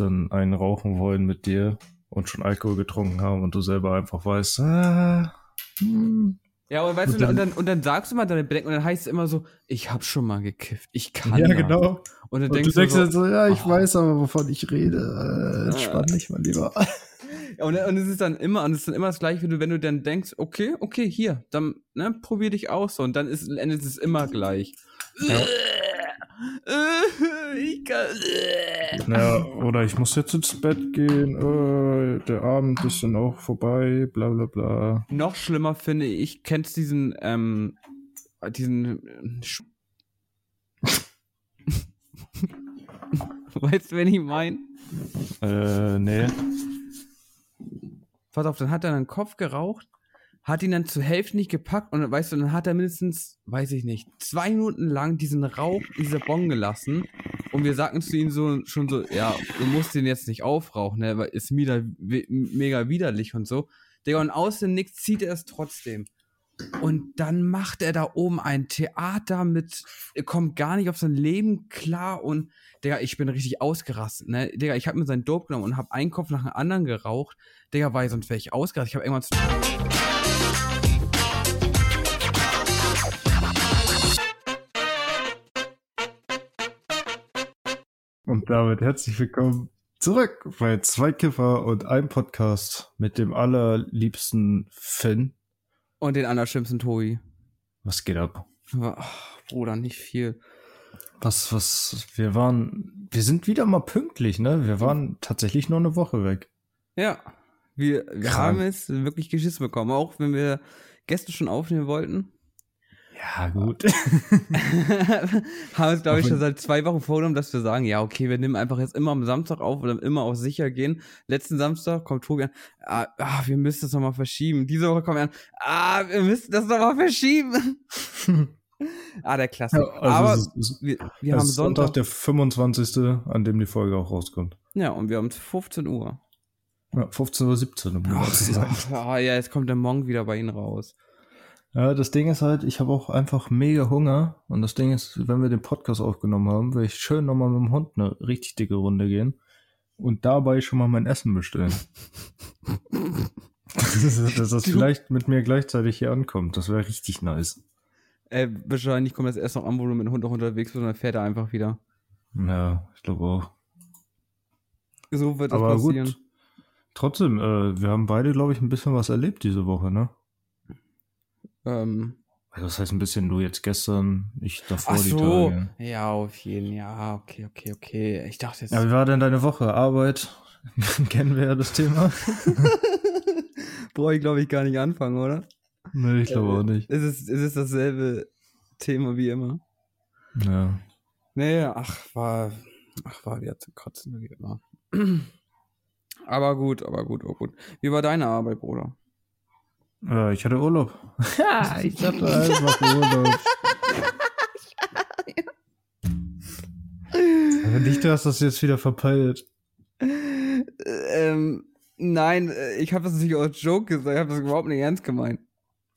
dann einen rauchen wollen mit dir und schon Alkohol getrunken haben und du selber einfach weißt, ah, hm, Ja, und weißt Und du, und dann- dann, und dann sagst du mal deine Bedenken und dann heißt es immer so, ich hab schon mal gekifft, ich kann ja genau. Und dann Und denkst du denkst so, dann so, ja, ich oh. weiß aber, wovon ich rede. Äh, entspann dich mal lieber. Ja, und, und es ist dann immer, und es ist dann immer das gleiche, wenn du, wenn du dann denkst, okay, okay, hier, dann, ne, probier dich aus so. Und dann ist, endet es immer gleich. Ich kann. Ja, oder ich muss jetzt ins Bett gehen, äh, der Abend ist dann auch vorbei, bla bla bla. Noch schlimmer finde ich, kennst diesen, ähm, diesen, äh, Sch- weißt du, wen ich meine? Äh, nee. Pass auf, dann hat er einen Kopf geraucht, hat ihn dann zur Hälfte nicht gepackt und weißt du, dann hat er mindestens, weiß ich nicht, zwei Minuten lang diesen Rauch, diese Bon gelassen und wir sagten zu ihm so, schon so, ja, du musst den jetzt nicht aufrauchen, ne, weil ist mega, mega widerlich und so. Digga, und aus dem Nix zieht er es trotzdem. Und dann macht er da oben ein Theater mit, er kommt gar nicht auf sein Leben klar und, Digga, ich bin richtig ausgerastet, ne? Digga, ich habe mir seinen Dope genommen und habe einen Kopf nach dem anderen geraucht. Digga, weil sonst wäre ich ausgerastet. Ich habe irgendwann Und damit herzlich willkommen zurück bei Zwei Kiffer und einem Podcast mit dem allerliebsten Finn. und den allerschlimmsten Tobi. Was geht ab? Ach, Bruder, nicht viel. Was, was, wir waren, wir sind wieder mal pünktlich, ne? Wir waren tatsächlich nur eine Woche weg. Ja, wir, wir haben es wirklich geschissen bekommen, auch wenn wir Gäste schon aufnehmen wollten. Ja, gut. haben uns, glaube ich, schon seit zwei Wochen vorgenommen, dass wir sagen, ja, okay, wir nehmen einfach jetzt immer am Samstag auf oder immer auf sicher gehen. Letzten Samstag kommt Tobi an, ah, ah, wir müssen das nochmal verschieben. Diese Woche kommt er an, ah, wir müssen das nochmal verschieben. ah, der Klassiker. Ja, also Aber es ist, es wir, wir es haben ist Sonntag, Sonntag, der 25., an dem die Folge auch rauskommt. ja, und wir haben 15 Uhr. Ja, 15 oder 17, um genau Ach, zu sein. ja, ja, jetzt kommt der Monk wieder bei Ihnen raus. Ja, das Ding ist halt, ich habe auch einfach mega Hunger. Und das Ding ist, wenn wir den Podcast aufgenommen haben, will ich schön nochmal mit dem Hund eine richtig dicke Runde gehen und dabei schon mal mein Essen bestellen. dass dass das vielleicht mit mir gleichzeitig hier ankommt. Das wäre richtig nice. Äh, wahrscheinlich kommt das erst noch an, wo du mit dem Hund auch unterwegs bist und dann fährt er einfach wieder. Ja, ich glaube auch. So wird das Aber passieren. gut. Trotzdem, äh, wir haben beide, glaube ich, ein bisschen was erlebt diese Woche, ne? Ähm, Also das heißt ein bisschen du jetzt gestern, ich davor ach die so. Tage. Ja, auf jeden Ja, okay, okay, okay. Ich dachte jetzt. Ja, wie war denn deine Woche? Arbeit? Kennen wir ja das Thema. Brauche ich, glaube ich, gar nicht anfangen, oder? Nee, ich glaube auch nicht. Es ist, es ist dasselbe Thema wie immer. Ja. Nee, ach, war. Ach, war wieder zu kotzen, wie immer. Aber gut, aber gut, oh gut. Wie war deine Arbeit, Bruder? Äh, ich hatte Urlaub. Ja, ich hatte einfach Urlaub. Aber nicht, du hast das jetzt wieder verpeilt. ähm, nein, ich habe das natürlich als Joke gesagt, ich habe das überhaupt nicht ernst gemeint.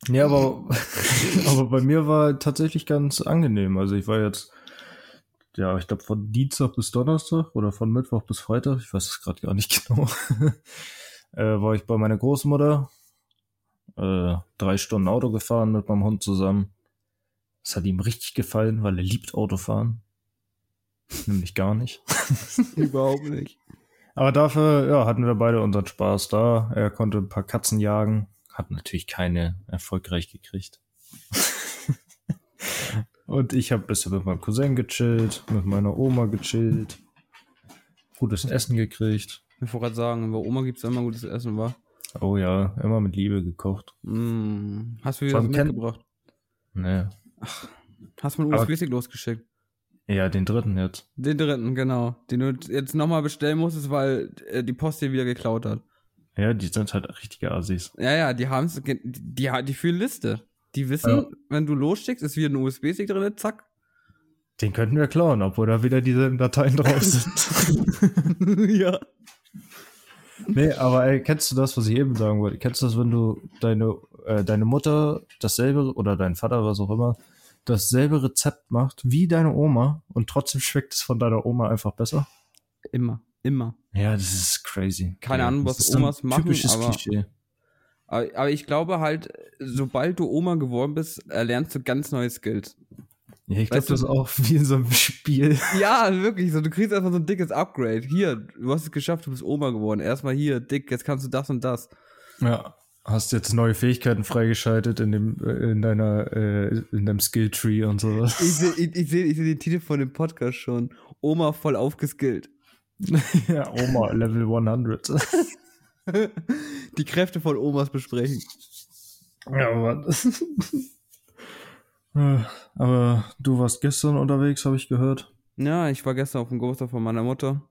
Ja, aber, aber bei mir war tatsächlich ganz angenehm. Also ich war jetzt, ja, ich glaube von Dienstag bis Donnerstag oder von Mittwoch bis Freitag, ich weiß es gerade gar nicht genau, äh, war ich bei meiner Großmutter, äh, drei Stunden Auto gefahren mit meinem Hund zusammen. Das hat ihm richtig gefallen, weil er liebt Autofahren. Nämlich gar nicht. Überhaupt nicht. Aber dafür, ja, hatten wir beide unseren Spaß da. Er konnte ein paar Katzen jagen, hat natürlich keine erfolgreich gekriegt. Und ich habe bisschen mit meinem Cousin gechillt, mit meiner Oma gechillt, gutes Essen gekriegt. Ich wollte gerade sagen, bei Oma gibt es immer gutes Essen, wa? Oh ja, immer mit Liebe gekocht. Mm. Hast du wieder was mitgebracht? Ne, Hast du einen USB-Stick losgeschickt? ja, den dritten jetzt. Den dritten, genau. Den du jetzt nochmal bestellen musstest, weil äh, die Post dir wieder geklaut hat. Ja, die sind halt richtige Assis. Ja, ja, die haben es, die, die, die fühlen Liste. Die wissen, Ja. wenn du losschickst, ist wieder ein USB-Stick drin, zack. Den könnten wir klauen, obwohl da wieder diese Dateien drauf sind. ja. Nee, aber ey, kennst du das, was ich eben sagen wollte? Kennst du das, wenn du deine, äh, deine Mutter dasselbe oder dein Vater, was auch immer, dasselbe Rezept macht wie deine Oma und trotzdem schmeckt es von deiner Oma einfach besser? Immer. Immer. Ja, das ist crazy. Keine ja, Ahnung, was Omas machen, Typisches aber- Klischee. Aber, aber ich glaube halt, sobald du Oma geworden bist, erlernst du ganz neue Skills. Ja, ich glaube, das ist auch wie in so einem Spiel. Ja, wirklich. So, du kriegst einfach so ein dickes Upgrade. Hier, du hast es geschafft, du bist Oma geworden. Erstmal hier, dick, jetzt kannst du das und das. Ja. Hast jetzt neue Fähigkeiten freigeschaltet in dem, äh, in deiner, äh, in deinem Skilltree und sowas. Ich sehe ich, ich seh, ich seh den Titel von dem Podcast schon. Oma voll aufgeskillt. ja, Oma, Level 100. Die Kräfte von Omas besprechen. ja, Mann. Aber du warst gestern unterwegs, habe ich gehört. Ja, ich war gestern auf dem Geburtstag von meiner Mutter.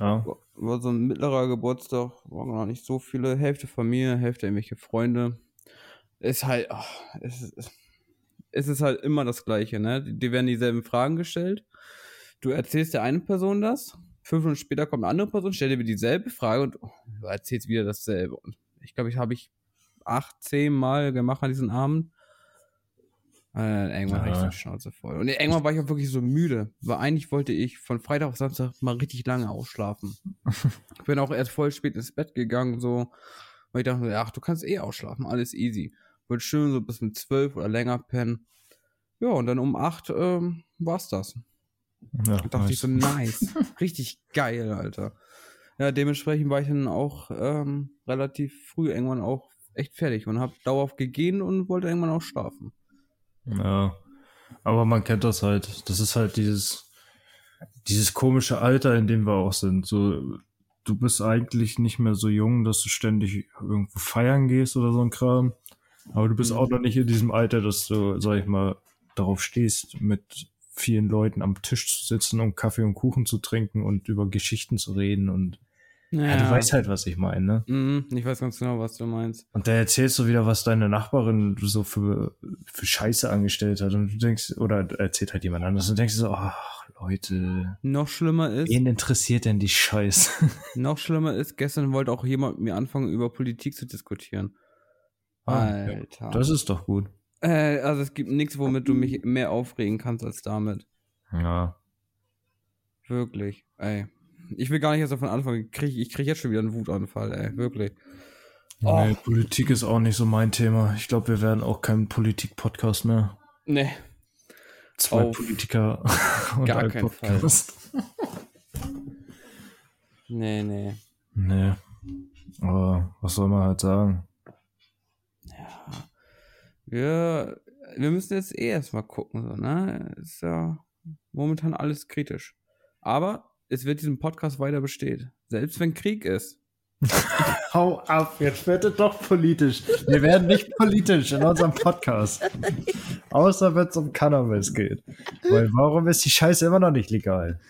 Ja. War- so ein mittlerer Geburtstag, waren noch nicht so viele. Hälfte Familie, Hälfte irgendwelche Freunde. Ist halt, ach, es, ist, es ist halt immer das Gleiche, ne? Die, werden dieselben Fragen gestellt. Du erzählst der eine Person das, fünf Minuten später kommt eine andere Person, stellt dir wieder dieselbe Frage und oh, du erzählst wieder dasselbe. Und ich glaube, ich habe ich acht, zehn Mal gemacht an diesem Abend. Äh, irgendwann hatte ich Ja. die Schnauze voll. Und irgendwann war ich auch wirklich so müde, weil eigentlich wollte ich von Freitag auf Samstag mal richtig lange ausschlafen. ich bin auch erst voll spät ins Bett gegangen, so, weil ich dachte, ach, du kannst eh ausschlafen, alles easy. Wollte schön so bis mit zwölf oder länger pennen. Ja, und dann um acht ähm, war's das. ja Da dachte ich so, nice. Richtig geil, Alter. Ja, dementsprechend war ich dann auch ähm, relativ früh irgendwann auch echt fertig und hab dauerhaft gegehen und wollte irgendwann auch schlafen. Ja, aber man kennt das halt. Das ist halt dieses, dieses komische Alter, in dem wir auch sind. So, du bist eigentlich nicht mehr so jung, dass du ständig irgendwo feiern gehst oder so ein Kram. Aber du bist Mhm. auch noch nicht in diesem Alter, dass du, sag ich mal, darauf stehst, mit vielen Leuten am Tisch zu sitzen und Kaffee und Kuchen zu trinken und über Geschichten zu reden und ja, du weißt halt, was ich meine, ne? Mhm, ich weiß ganz genau, was du meinst. Und da erzählst du wieder, was deine Nachbarin so für, für Scheiße angestellt hat. Und du denkst, oder erzählt halt jemand anderes und denkst so, ach, Leute, Noch schlimmer ist, wen interessiert denn die Scheiße? noch schlimmer ist, gestern wollte auch jemand mit mir anfangen, über Politik zu diskutieren. Ah, Alter. Das ist doch gut. äh, also es gibt nichts, womit du mich mehr aufregen kannst als damit. Ja. Wirklich. Ey. Ich will gar nicht erst davon anfangen. Ich krieg, ich krieg jetzt schon wieder einen Wutanfall, ey. Wirklich. Oh. Nee, Politik ist auch nicht so mein Thema. Ich glaube, wir werden auch kein Politik-Podcast mehr. Nee. Zwei Auf Politiker und gar ein keinen Podcast. Nee, nee. Nee. Aber was soll man halt sagen? Wir, wir müssen jetzt eh erstmal gucken, so, ne? Ist ja momentan alles kritisch. Aber es wird diesen Podcast weiter bestehen. Selbst wenn Krieg ist. Hau ab, jetzt wird es doch politisch. Wir werden nicht politisch in unserem Podcast. Außer wenn es um Cannabis geht. Weil warum ist die Scheiße immer noch nicht legal?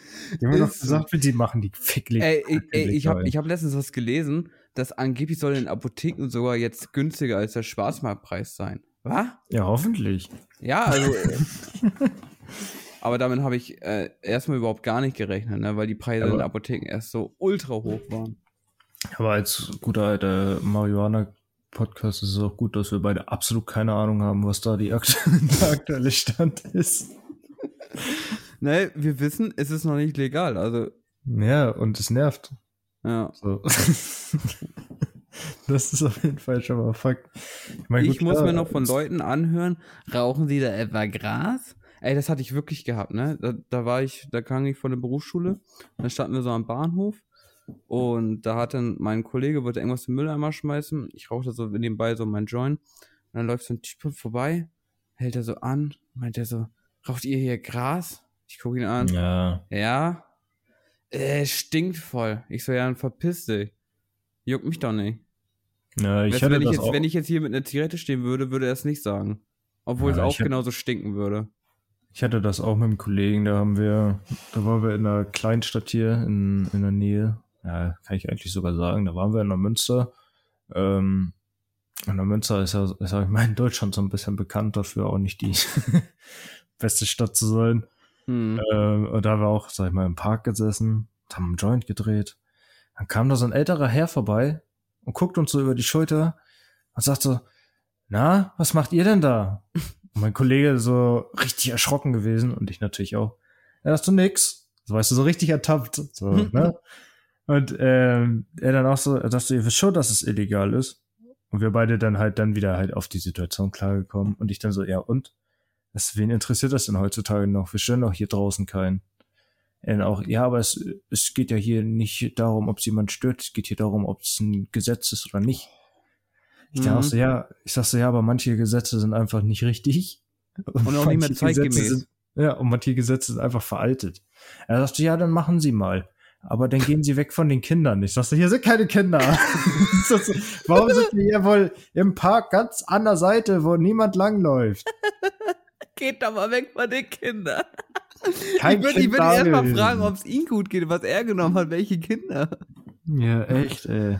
Die haben doch gesagt, die machen die ficklig. Ey, ey, ey ich habe ich hab letztens was gelesen, dass angeblich soll in Apotheken sogar jetzt günstiger als der Schwarzmarktpreis sein. Was? Ja, hoffentlich. Ja, also. aber damit habe ich äh, erstmal überhaupt gar nicht gerechnet, ne? weil die Preise in Aber- den Apotheken erst so ultra hoch waren. Aber als guter alter Marihuana-Podcast ist es auch gut, dass wir beide absolut keine Ahnung haben, was da die aktuelle Stand ist. Ne, wir wissen, es ist noch nicht legal, also. Ja, und es nervt. Ja. So. das ist auf jeden Fall schon mal Fakt. mein, Ich muss klar, mir noch von Leuten anhören, rauchen sie da etwa Gras? Ey, das hatte ich wirklich gehabt, ne? Da, da war ich, da kam ich von der Berufsschule, dann standen wir so am Bahnhof und da hat dann mein Kollege, wollte irgendwas im Mülleimer schmeißen, ich rauchte so nebenbei so mein Joint und dann läuft so ein Typ vorbei, hält er so an, meint er so, raucht ihr hier Gras? Ich gucke ihn an, Ja, ja, äh, stinkt voll. Ich so, ja, dann verpiss dich. Juckt mich doch nicht. ja ich Weißt wenn, ich jetzt, auch. wenn ich jetzt hier mit einer Zigarette stehen würde, würde er es nicht sagen. Obwohl Ja, es auch genauso stinken würde. Ich hatte das auch mit einem Kollegen, da haben wir, da waren wir in einer Kleinstadt hier in, in der Nähe. Ja, kann ich eigentlich sogar sagen. Da waren wir in der Münster. Ähm, und der Münster ist ja, ist ja, ich meine, in Deutschland so ein bisschen bekannt dafür, auch nicht die beste Stadt zu sein. Hm. Ähm, und da haben wir auch, sag ich mal, im Park gesessen, haben einen Joint gedreht. Dann kam da so ein älterer Herr vorbei und guckt uns so über die Schulter und sagt so, na, was macht ihr denn da? Und mein Kollege so richtig erschrocken gewesen und ich natürlich auch. Er sagt so nix. So, weißt du, so richtig ertappt. So, ne? Und ähm, er dann auch so, er dachte, ihr wisst schon, dass es illegal ist. Und wir beide dann halt dann wieder halt auf die Situation klargekommen. Und ich dann so, ja, und? Was, wen interessiert das denn heutzutage noch? Wir stellen doch hier draußen keinen. Er auch, ja, aber es, es geht ja hier nicht darum, ob es jemand stört, es geht hier darum, ob es ein Gesetz ist oder nicht. Ich dachte Mhm. auch so, ja, ich sag so, ja, aber manche Gesetze sind einfach nicht richtig. Und auch nicht mehr manche zeitgemäß. Gesetze Sind, ja, und manche Gesetze sind einfach veraltet. Er sagte, ja, dann machen Sie mal. Aber dann gehen Sie weg von den Kindern. Ich sagte, hier sind keine Kinder. Warum sind wir hier wohl im Park ganz an der Seite, wo niemand langläuft? Geht doch mal weg von den Kindern. Kein ich würde würd erst mal fragen, ob es ihm gut geht, was er genommen hat, welche Kinder. Ja, echt, ey.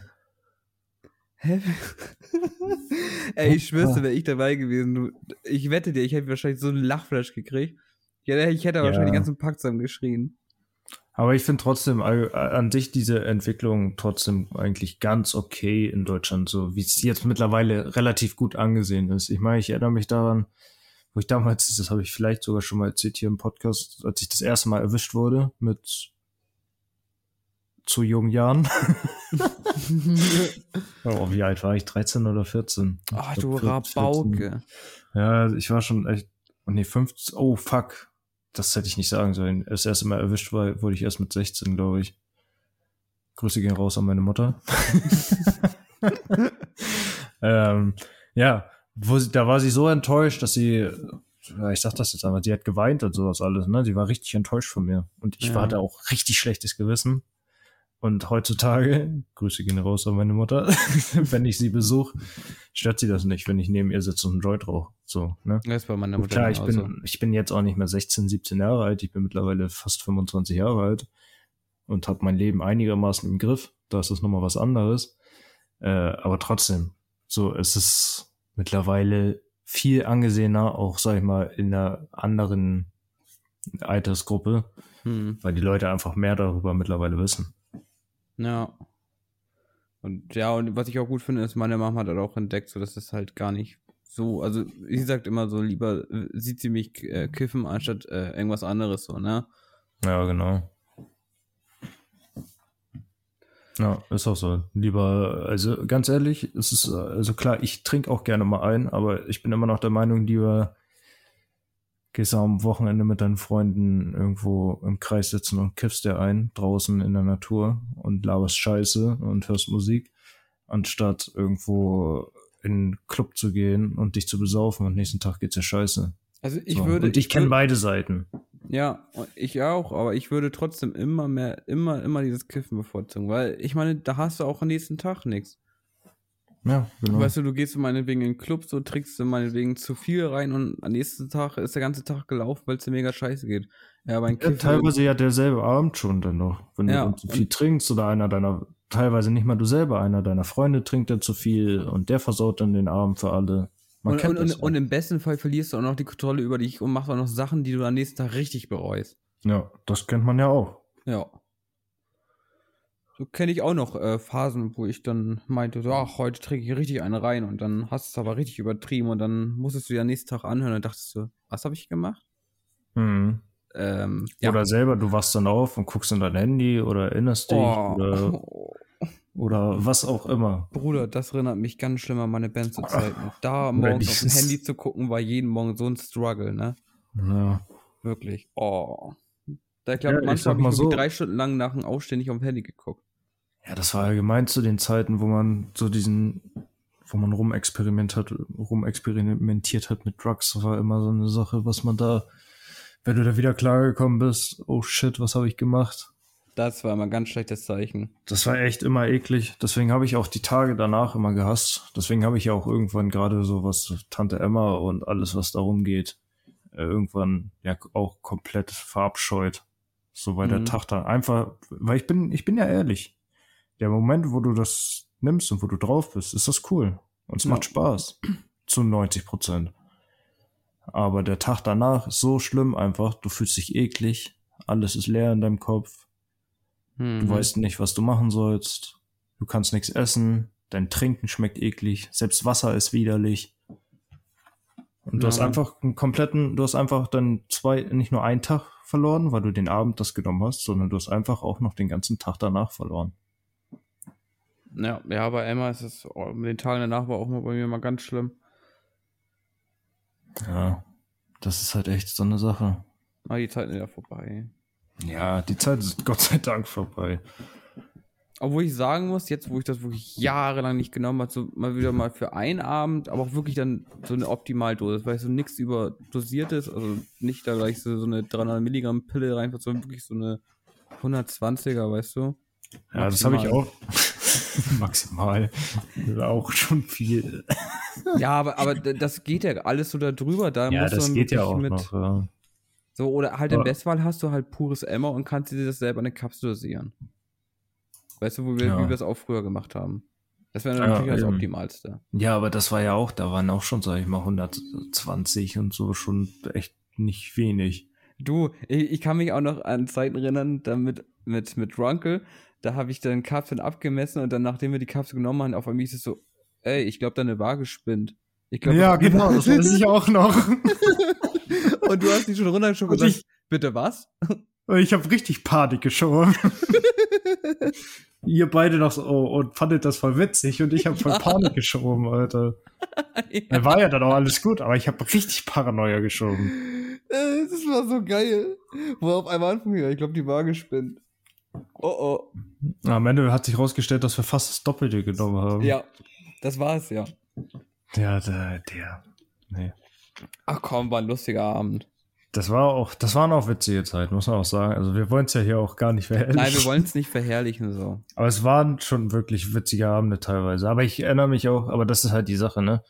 Hä? Ey, ich schwör's dir, wäre ich dabei gewesen. Du, ich wette dir, ich hätte wahrscheinlich so einen Lachflash gekriegt. Ja, ich hätte Ja. wahrscheinlich den ganzen Pack zusammen geschrien. Aber ich finde trotzdem an sich diese Entwicklung trotzdem eigentlich ganz okay in Deutschland, so wie es jetzt mittlerweile relativ gut angesehen ist. Ich meine, ich erinnere mich daran, wo ich damals, das habe ich vielleicht sogar schon mal erzählt hier im Podcast, als ich das erste Mal erwischt wurde mit zu jungen Jahren. oh, wie alt war ich? 13 oder 14? Ach, Ich du glaub, 14. Rabauke. Ja, ich war schon echt. Oh nee, 15. Oh, fuck. Das hätte ich nicht sagen sollen. Das erste Mal erwischt war, wurde ich erst mit 16, glaube ich. Grüße gehen raus an meine Mutter. ähm, ja, wo sie, da war sie so enttäuscht, dass sie, ich sag das jetzt einfach, sie hat geweint und sowas alles, ne? Sie war richtig enttäuscht von mir. Und ich Ja. war da auch richtig schlechtes Gewissen. Und heutzutage, Grüße gehen raus an meine Mutter, wenn ich sie besuche, stört sie das nicht, wenn ich neben ihr sitze und einen Joint rauche. So, ne? Das ist bei meiner Mutter klar, ich bin, ich bin jetzt auch nicht mehr 16, 17 Jahre alt, ich bin mittlerweile fast 25 Jahre alt und habe mein Leben einigermaßen im Griff. Da ist das nochmal was anderes. Äh, aber trotzdem, so, es ist mittlerweile viel angesehener, auch, sag ich mal, in einer anderen Altersgruppe, Hm. weil die Leute einfach mehr darüber mittlerweile wissen. Ja. Und ja, und was ich auch gut finde, ist, meine Mama hat halt auch entdeckt, so dass es halt gar nicht so, also sie sagt immer so, lieber äh, sieht sie mich äh, kiffen, anstatt äh, irgendwas anderes so, ne? Ja, genau. Ja, ist auch so. Lieber, also ganz ehrlich, es ist, äh, also klar, ich trinke auch gerne mal ein, aber ich bin immer noch der Meinung, lieber gehst du am Wochenende mit deinen Freunden irgendwo im Kreis sitzen und kiffst dir ein, draußen in der Natur und laberst Scheiße und hörst Musik, anstatt irgendwo in einen Club zu gehen und dich zu besaufen und nächsten Tag geht's dir scheiße. Also ich so. würde. und ich kenne würd- beide Seiten. Ja, ich auch, aber ich würde trotzdem immer mehr, immer, immer dieses Kiffen bevorzugen, weil ich meine, da hast du auch am nächsten Tag nichts. Ja, genau. Weißt du, du gehst meinetwegen in den Club, so trinkst du meinetwegen zu viel rein und am nächsten Tag ist der ganze Tag gelaufen, weil es dir mega scheiße geht. Ja, aber ein Ja, teilweise ja derselbe Abend schon dann noch. Wenn Ja, du zu viel trinkst oder einer deiner, teilweise nicht mal du selber, einer deiner Freunde trinkt dann zu viel und der versaut dann den Abend für alle. Man und, kennt und, das und, und im besten Fall verlierst du auch noch die Kontrolle über dich und machst auch noch Sachen, die du am nächsten Tag richtig bereust. ja. ja, das kennt man ja auch. Ja. So kenne ich auch noch äh, Phasen, wo ich dann meinte, so, ach, heute trinke ich richtig eine rein und dann hast du es aber richtig übertrieben und dann musstest du am nächsten Tag anhören und dachtest du, was habe ich gemacht? Mhm. Ähm, ja. Oder selber, du wachst dann auf und guckst in dein Handy oder erinnerst dich oh, oder, oder was auch immer. Bruder, das erinnert mich ganz schlimm an meine Band zu Zeiten. Da morgens auf dem Handy zu gucken, war jeden Morgen so ein Struggle, ne? Ja. Wirklich. Oh. Da ich glaube, Ja, ich manchmal habe ich so- drei Stunden lang nach dem Aufstehen nicht auf dem Handy geguckt. Ja, das war allgemein zu den Zeiten, wo man so diesen, wo man rumexperimentiert hat, rumexperimentiert hat mit Drugs. Das war immer so eine Sache, was man da, wenn du da wieder klargekommen bist, oh shit, was habe ich gemacht? Das war immer ein ganz schlechtes Zeichen. Das war echt immer eklig. Deswegen habe ich auch die Tage danach immer gehasst. Deswegen habe ich ja auch irgendwann gerade so was Tante Emma und alles, was darum geht, äh, irgendwann ja auch komplett verabscheut. So weil der Mhm. Tag dann einfach, weil ich bin, ich bin ja ehrlich. Der Moment, wo du das nimmst und wo du drauf bist, ist das cool. Und es Ja. macht Spaß. Zu 90 Prozent. Aber der Tag danach ist so schlimm einfach. Du fühlst dich eklig. Alles ist leer in deinem Kopf. Mhm. Du weißt nicht, was du machen sollst. Du kannst nichts essen. Dein Trinken schmeckt eklig. Selbst Wasser ist widerlich. Und du hast Ja. einfach einen kompletten, du hast einfach dann zwei, nicht nur einen Tag verloren, weil du den Abend das genommen hast, sondern du hast einfach auch noch den ganzen Tag danach verloren. Ja, ja, bei Emma ist es, oh, mit den Tagen danach war auch mal bei mir mal ganz schlimm. Ja, das ist halt echt so eine Sache. Aber die Zeit ist ja vorbei. Ja, die Zeit ist Gott sei Dank vorbei. Obwohl ich sagen muss, jetzt, wo ich das wirklich jahrelang nicht genommen habe, so mal wieder mal für einen Abend, aber auch wirklich dann so eine Optimaldosis, weil so nichts überdosiertes, also nicht da gleich so, so eine 300 Milligramm Pille rein, sondern wirklich so eine 120er, weißt du? Ja, das habe ich Maximal. auch. Maximal. Auch schon viel. Ja, aber, aber das geht ja alles so da drüber. Da Ja, das geht ja wirklich auch noch. Ja. So, oder halt im Bestfall hast du halt pures Emma und kannst dir das selber in eine Kapsel dosieren. Weißt du, wo wir, Ja. wie wir das auch früher gemacht haben. Das wäre Ja, natürlich das eben. Optimalste. ja, aber das war ja auch, da waren auch schon, sag ich mal, 120 und so schon echt nicht wenig. Du, ich, ich kann mich auch noch an Zeiten erinnern, da mit, mit, mit Runkel, da habe ich dann Kapseln abgemessen und dann, nachdem wir die Kapsel genommen haben, auf einmal hieß es so, ey, ich glaube, deine Waage spinnt. Ich glaub, ja, genau, das weiß ich auch noch. und du hast die schon runtergeschoben und Und gesagt, bitte was? Ich habe richtig Panik geschoben. Ihr beide noch so, oh, und fandet das voll witzig und ich habe voll Panik geschoben, Alter. Da war ja dann auch alles gut, aber ich habe richtig Paranoia geschoben. Äh, Das war so geil. Wo auf einmal anfing, ja, ich glaube, die Waage spinnt. Oh oh. Am Ende hat sich rausgestellt, dass wir fast das Doppelte genommen haben. Ja, das war es ja. Der, der, der. Nee. Ach komm, war ein lustiger Abend. Das war auch, das waren auch witzige Zeiten, muss man auch sagen. Also wir wollen es ja hier auch gar nicht verherrlichen. Nein, wir wollen es nicht verherrlichen so. Aber es waren schon wirklich witzige Abende teilweise. Aber ich erinnere mich auch, aber das ist halt die Sache, ne?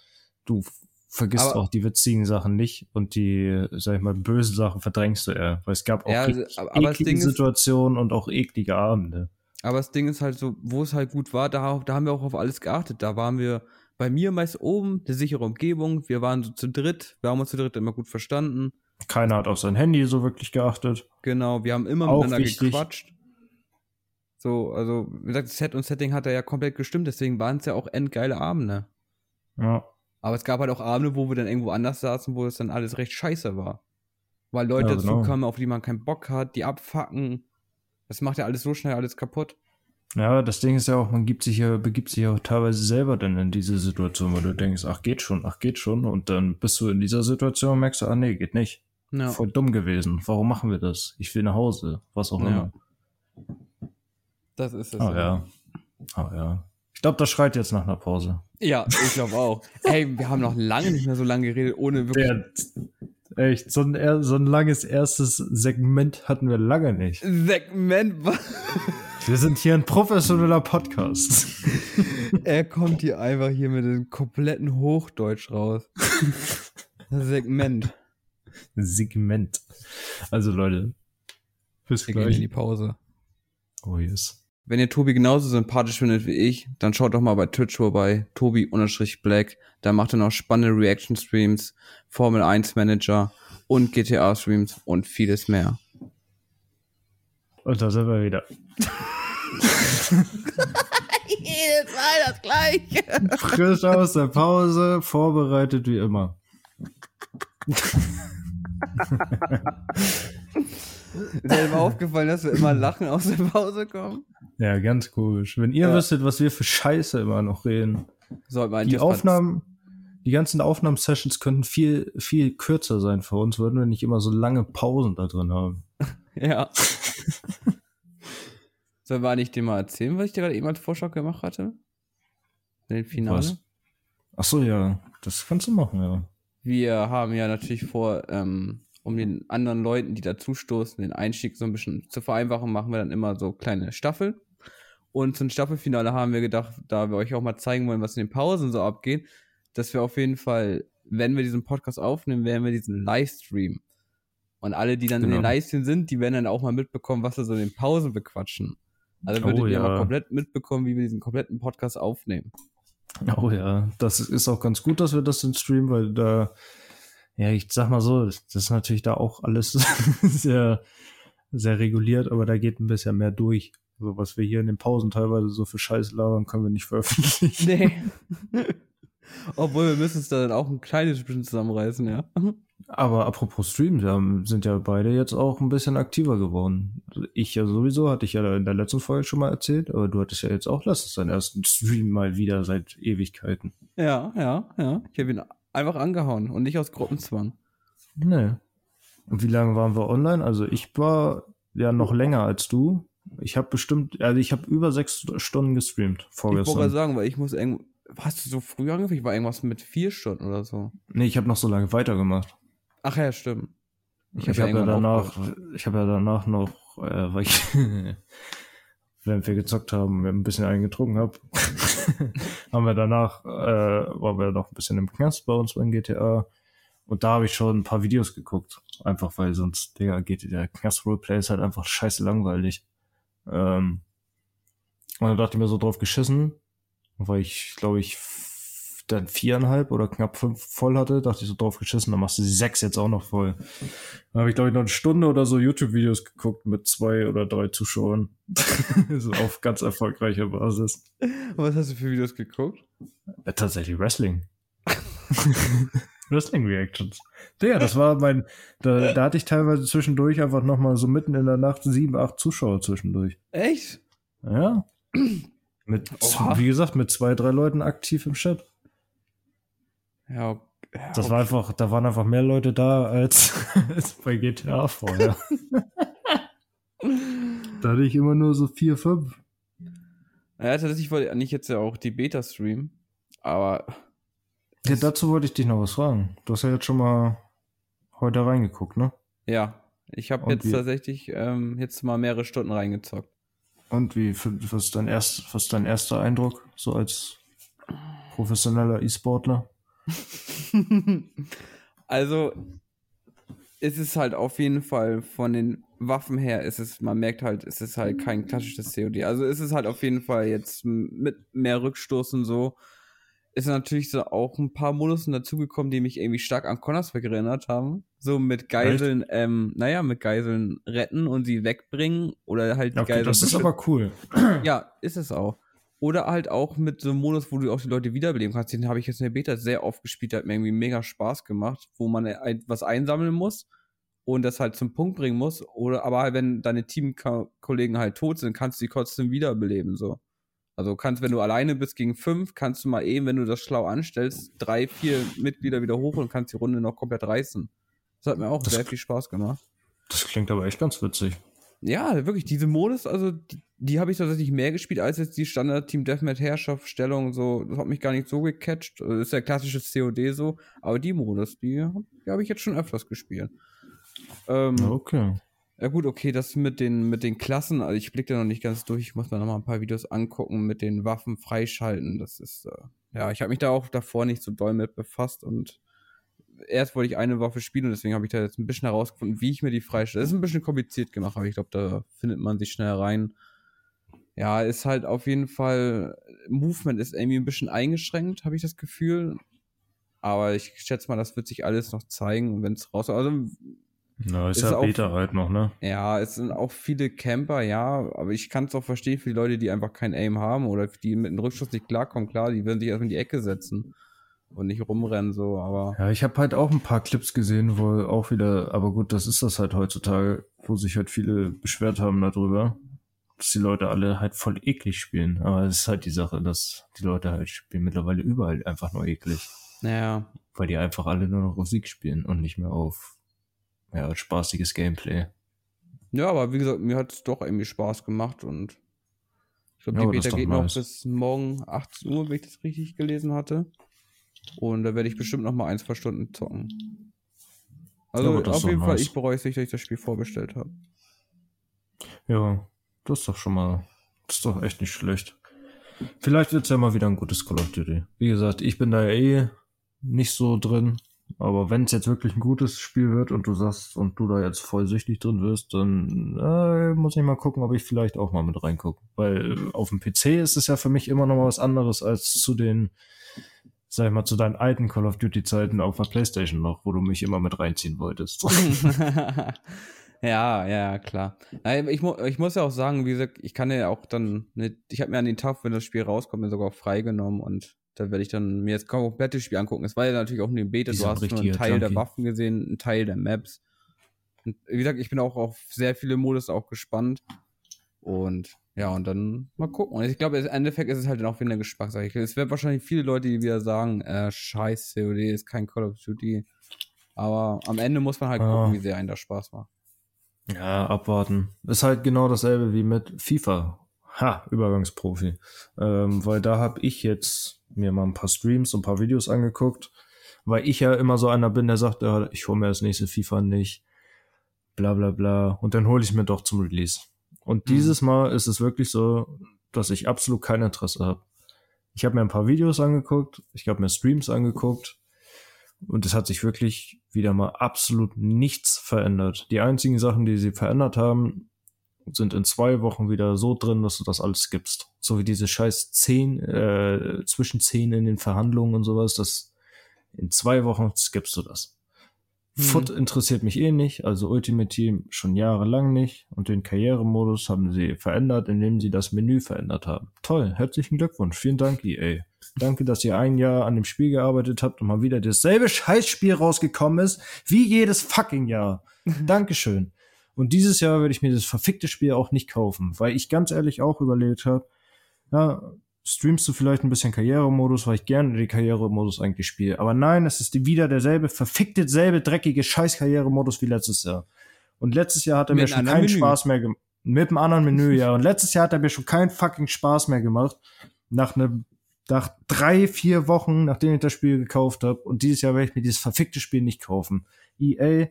Du vergisst Aber- auch die witzigen Sachen nicht und die, sag ich mal, bösen Sachen verdrängst du eher. Weil es gab auch Ja, richtig aber- aber das eklige Ding ist- Situationen und auch eklige Abende. Aber das Ding ist halt so, wo es halt gut war, da, da haben wir auch auf alles geachtet. Da waren wir bei mir meist oben, eine sichere Umgebung. Wir waren so zu dritt, wir haben uns zu dritt immer gut verstanden. Keiner hat auf sein Handy so wirklich geachtet. Genau, wir haben immer Auch miteinander wichtig. gequatscht. So, also, wie gesagt, Set und Setting hat er ja komplett gestimmt, deswegen waren es ja auch endgeile Abende. Ja. Aber es gab halt auch Abende, wo wir dann irgendwo anders saßen, wo es dann alles recht scheiße war. Weil Leute Ja, dazu genau. kamen, auf die man keinen Bock hat, die abfacken. Das macht ja alles so schnell alles kaputt. Ja, das Ding ist ja auch, man gibt sich ja, begibt sich ja auch teilweise selber dann in diese Situation, wo du denkst, ach geht schon, ach geht schon. Und dann bist du in dieser Situation und merkst du, ah nee, geht nicht. Ja. Voll dumm gewesen. Warum machen wir das? Ich will nach Hause. Was auch Ja. immer. Das ist es. Oh ja. Oh ja. Ich glaube, das schreit jetzt nach einer Pause. Ja, ich glaube auch. Ey, wir haben noch lange nicht mehr so lange geredet, ohne wirklich. Der, echt, so ein, so ein langes erstes Segment hatten wir lange nicht. Segment. Wir sind hier ein professioneller Podcast. er kommt hier einfach hier mit dem kompletten Hochdeutsch raus. Segment. Segment. Also Leute, bis Wir gehen in die gleich. Pause. Oh yes. Wenn ihr Tobi genauso sympathisch findet wie ich, dann schaut doch mal bei Twitch vorbei, Tobi-Black. Da macht er noch spannende Reaction-Streams, Formel 1 Manager und GTA-Streams und vieles mehr. Und da sind wir wieder. Jedes Mal das gleiche. Frisch aus der Pause, vorbereitet wie immer. Ist mal aufgefallen, dass wir immer lachen aus der Pause kommen? Ja, ganz komisch. Wenn ihr Ja. wüsstet, was wir für Scheiße immer noch reden. Man Die Aufnahmen, die ganzen Aufnahmesessions könnten viel, viel kürzer sein für uns, würden wir nicht immer so lange Pausen da drin haben. Ja. Sollen wir nicht dir mal erzählen, was ich dir gerade eben als Vorschlag gemacht hatte? Den Finale? Was? Ach so, ja, das kannst du machen, ja. Wir haben ja natürlich vor, ähm, um den anderen Leuten, die dazustoßen, den Einstieg so ein bisschen zu vereinfachen, machen wir dann immer so kleine Staffeln. Und zum Staffelfinale haben wir gedacht, da wir euch auch mal zeigen wollen, was in den Pausen so abgeht, dass wir auf jeden Fall, wenn wir diesen Podcast aufnehmen, werden wir diesen Livestream. Und alle, die dann in Genau. den Livestream sind, die werden dann auch mal mitbekommen, was wir so in den Pausen bequatschen. Also würdet Oh, ihr ja. mal komplett mitbekommen, wie wir diesen kompletten Podcast aufnehmen. Oh ja, das ist auch ganz gut, dass wir das in streamen, weil da, ja, ich sag mal so, das ist natürlich da auch alles sehr, sehr reguliert, aber da geht ein bisschen mehr durch. Also was wir hier in den Pausen teilweise so für Scheiß labern, können wir nicht veröffentlichen. Nee. Obwohl wir müssen es dann auch ein kleines bisschen zusammenreißen, ja. Aber apropos Stream, wir sind ja beide jetzt auch ein bisschen aktiver geworden. Ich ja sowieso, hatte ich ja in der letzten Folge schon mal erzählt, aber du hattest ja jetzt auch letztens deinen ersten Stream mal wieder seit Ewigkeiten. Ja, ja, ja. Ich habe ihn einfach angehauen und nicht aus Gruppenzwang. Nee. Und wie lange waren wir online? Also ich war ja noch länger als du. Ich habe bestimmt, also ich habe über sechs Stunden gestreamt vorgestern. Ich wollte sagen, weil ich muss irgendwo, hast du so früh angefangen? Ich war irgendwas mit vier Stunden oder so. Nee, ich habe noch so lange weitergemacht. Ach ja, stimmt. Ich, habe ja danach, ich habe ja danach noch, äh, weil ich, während wir gezockt haben, wir ein bisschen eingetrunken hab, haben wir danach, äh, waren wir noch ein bisschen im Knast bei uns beim GTA. Und da habe ich schon ein paar Videos geguckt. Einfach weil sonst, Digga, geht der Knast-Roleplay ist halt einfach scheiße langweilig. Ähm, und dann dachte ich mir so drauf geschissen, weil ich, glaube ich, dann viereinhalb oder knapp fünf voll hatte, dachte ich so drauf geschissen, dann machst du die sechs jetzt auch noch voll. Dann habe ich, glaube ich, noch eine Stunde oder so YouTube-Videos geguckt mit zwei oder drei Zuschauern. so auf ganz erfolgreicher Basis. Was hast du für Videos geguckt? Ja, tatsächlich Wrestling. Wrestling-Reactions. Ja, das war mein, da, da hatte ich teilweise zwischendurch einfach nochmal so mitten in der Nacht sieben, acht Zuschauer zwischendurch. Echt? Ja. Mit, Oha. wie gesagt, mit zwei, drei Leuten aktiv im Chat. Ja, ja das okay. war einfach, da waren einfach mehr Leute da als, als bei GTA vorher. da hatte ich immer nur so vier, fünf. Ja, tatsächlich wollte ich jetzt ja auch die Beta streamen, aber. Ja, dazu wollte ich dich noch was fragen. Du hast ja jetzt schon mal heute reingeguckt, ne? Ja, ich habe jetzt wie? tatsächlich ähm, jetzt mal mehrere Stunden reingezockt. Und wie, was ist dein, erst, was ist dein erster Eindruck, so als professioneller E-Sportler? also, es ist halt auf jeden Fall von den Waffen her, ist es, man merkt halt, es ist halt kein klassisches COD. Also es ist halt auf jeden Fall jetzt mit mehr Rückstoß und so. Ist natürlich so auch ein paar Modusen dazugekommen, die mich irgendwie stark an Counter-Strike erinnert haben. So mit Geiseln, Echt? ähm, naja, mit Geiseln retten und sie wegbringen oder halt okay, Geiseln. Das ist aber cool. Ja, ist es auch. Oder halt auch mit so einem Modus, wo du auch die Leute wiederbeleben kannst. Den habe ich jetzt in der Beta sehr oft gespielt, der hat mir irgendwie mega Spaß gemacht, wo man was einsammeln muss und das halt zum Punkt bringen muss. Oder aber halt, wenn deine Teamkollegen halt tot sind, kannst du die trotzdem wiederbeleben. So. Also kannst, wenn du alleine bist gegen fünf, kannst du mal eben, wenn du das schlau anstellst, drei, vier Mitglieder wieder hoch und kannst die Runde noch komplett reißen. Das hat mir auch das sehr viel Spaß gemacht. Das klingt aber echt ganz witzig. Ja, wirklich, diese Modus, also die, die habe ich tatsächlich mehr gespielt als jetzt die Standard Team Deathmatch Herrschaftsstellung. So, das hat mich gar nicht so gecatcht. Das ist ja klassisches COD so. Aber die Modus, die, die habe ich jetzt schon öfters gespielt. Ähm, okay. Ja gut, okay, das mit den, mit den Klassen, also ich blicke da noch nicht ganz durch, ich muss mir noch mal ein paar Videos angucken mit den Waffen freischalten. Das ist, äh, ja, ich habe mich da auch davor nicht so doll mit befasst und erst wollte ich eine Waffe spielen und deswegen habe ich da jetzt ein bisschen herausgefunden, wie ich mir die freistelle. Das ist ein bisschen kompliziert gemacht, aber ich glaube, da findet man sich schnell rein. Ja, ist halt auf jeden Fall, Movement ist irgendwie ein bisschen eingeschränkt, habe ich das Gefühl. Aber ich schätze mal, das wird sich alles noch zeigen, wenn es raus. Also na, ist, ist ja Beta halt noch, ne? Ja, es sind auch viele Camper, ja, aber ich kann es auch verstehen für die Leute, die einfach kein Aim haben oder die mit dem Rückschuss nicht klarkommen, klar, die werden sich erstmal in die Ecke setzen und nicht rumrennen so, aber. Ja, ich habe halt auch ein paar Clips gesehen, wo auch wieder, aber gut, das ist das halt heutzutage, wo sich halt viele beschwert haben darüber, dass die Leute alle halt voll eklig spielen. Aber es ist halt die Sache, dass die Leute halt spielen mittlerweile überall einfach nur eklig. Ja. Weil die einfach alle nur noch Musik spielen und nicht mehr auf ja, spaßiges Gameplay. Ja, aber wie gesagt, mir hat es doch irgendwie Spaß gemacht und ich glaube, ja, die Beta geht nice. noch bis morgen 18 Uhr, wenn ich das richtig gelesen hatte. Und da werde ich bestimmt noch mal ein, zwei Stunden zocken. Also ja, auf jeden nice. Fall, ich bereue es nicht, dass ich das Spiel vorbestellt habe. Ja, das ist doch schon mal, das ist doch echt nicht schlecht. Vielleicht wird es ja mal wieder ein gutes Call of Duty. Wie gesagt, ich bin da ja eh nicht so drin. Aber wenn es jetzt wirklich ein gutes Spiel wird und du sagst und du da jetzt voll süchtig drin wirst, dann äh, muss ich mal gucken, ob ich vielleicht auch mal mit reingucke. Weil auf dem PC ist es ja für mich immer noch mal was anderes als zu den, sag ich mal, zu deinen alten Call of Duty Zeiten auf der Playstation noch, wo du mich immer mit reinziehen wolltest. Ja, ja, klar. Ich, mu ich muss ja auch sagen, wie gesagt, ich kann ja auch dann, nicht, ich habe mir an den Tag, wenn das Spiel rauskommt, mir sogar auch freigenommen und da werde ich dann mir jetzt komplett das Spiel angucken. Es war ja natürlich auch nur ein Beta, du hast nur einen Teil Junkie. der Waffen gesehen, einen Teil der Maps. Und wie gesagt, ich bin auch auf sehr viele Modus auch gespannt. Und ja, und dann mal gucken. Und ich glaube, im Endeffekt ist es halt dann auch wieder eine Geschmackssache. Es werden wahrscheinlich viele Leute, die wieder sagen, äh, scheiß COD ist kein Call of Duty. Aber am Ende muss man halt ah. gucken, wie sehr einen das Spaß macht. Ja, abwarten. Ist halt genau dasselbe wie mit FIFA. Ha, Übergangsprofi. Ähm, weil da habe ich jetzt mir mal ein paar Streams und ein paar Videos angeguckt, weil ich ja immer so einer bin, der sagt, ja, ich hole mir das nächste FIFA nicht, bla bla bla. Und dann hole ich mir doch zum Release. Und mhm. dieses Mal ist es wirklich so, dass ich absolut kein Interesse habe. Ich habe mir ein paar Videos angeguckt, ich habe mir Streams angeguckt und es hat sich wirklich wieder mal absolut nichts verändert. Die einzigen Sachen, die sie verändert haben, sind in zwei Wochen wieder so drin, dass du das alles skippst. So wie diese scheiß zehn, äh, zwischen zehn in den Verhandlungen und sowas, das in zwei Wochen skippst du das. Mhm. Foot interessiert mich eh nicht, also Ultimate Team schon jahrelang nicht und den Karrieremodus haben sie verändert, indem sie das Menü verändert haben. Toll, herzlichen Glückwunsch, vielen Dank EA. Danke, dass ihr ein Jahr an dem Spiel gearbeitet habt und mal wieder dasselbe Scheißspiel rausgekommen ist, wie jedes fucking Jahr. Dankeschön. Und dieses Jahr werde ich mir das verfickte Spiel auch nicht kaufen, weil ich ganz ehrlich auch überlegt habe, ja, streamst du vielleicht ein bisschen Karrieremodus, weil ich gerne den Karrieremodus eigentlich spiele. Aber nein, es ist wieder derselbe, verfickte, selbe, dreckige Scheiß-Karrieremodus wie letztes Jahr. Und letztes Jahr hat er mir schon keinen Menü. Spaß mehr gemacht. Mit einem anderen Menü, ja. Und letztes Jahr hat er mir schon keinen fucking Spaß mehr gemacht. Nach einem, nach drei, vier Wochen, nachdem ich das Spiel gekauft habe. Und dieses Jahr werde ich mir dieses verfickte Spiel nicht kaufen. EA,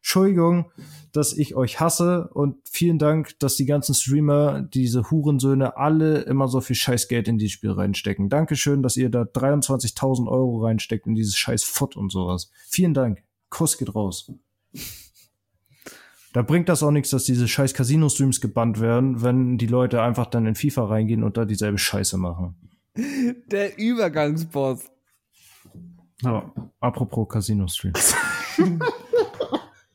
Entschuldigung, dass ich euch hasse und vielen Dank, dass die ganzen Streamer, diese Hurensöhne, alle immer so viel Scheißgeld in dieses Spiel reinstecken. Dankeschön, dass ihr da 23.000 Euro reinsteckt in dieses scheiß Fott und sowas. Vielen Dank. Kuss geht raus. Da bringt das auch nichts, dass diese scheiß Casino-Streams gebannt werden, wenn die Leute einfach dann in FIFA reingehen und da dieselbe Scheiße machen. Der Übergangsboss. Aber apropos Casino-Streams.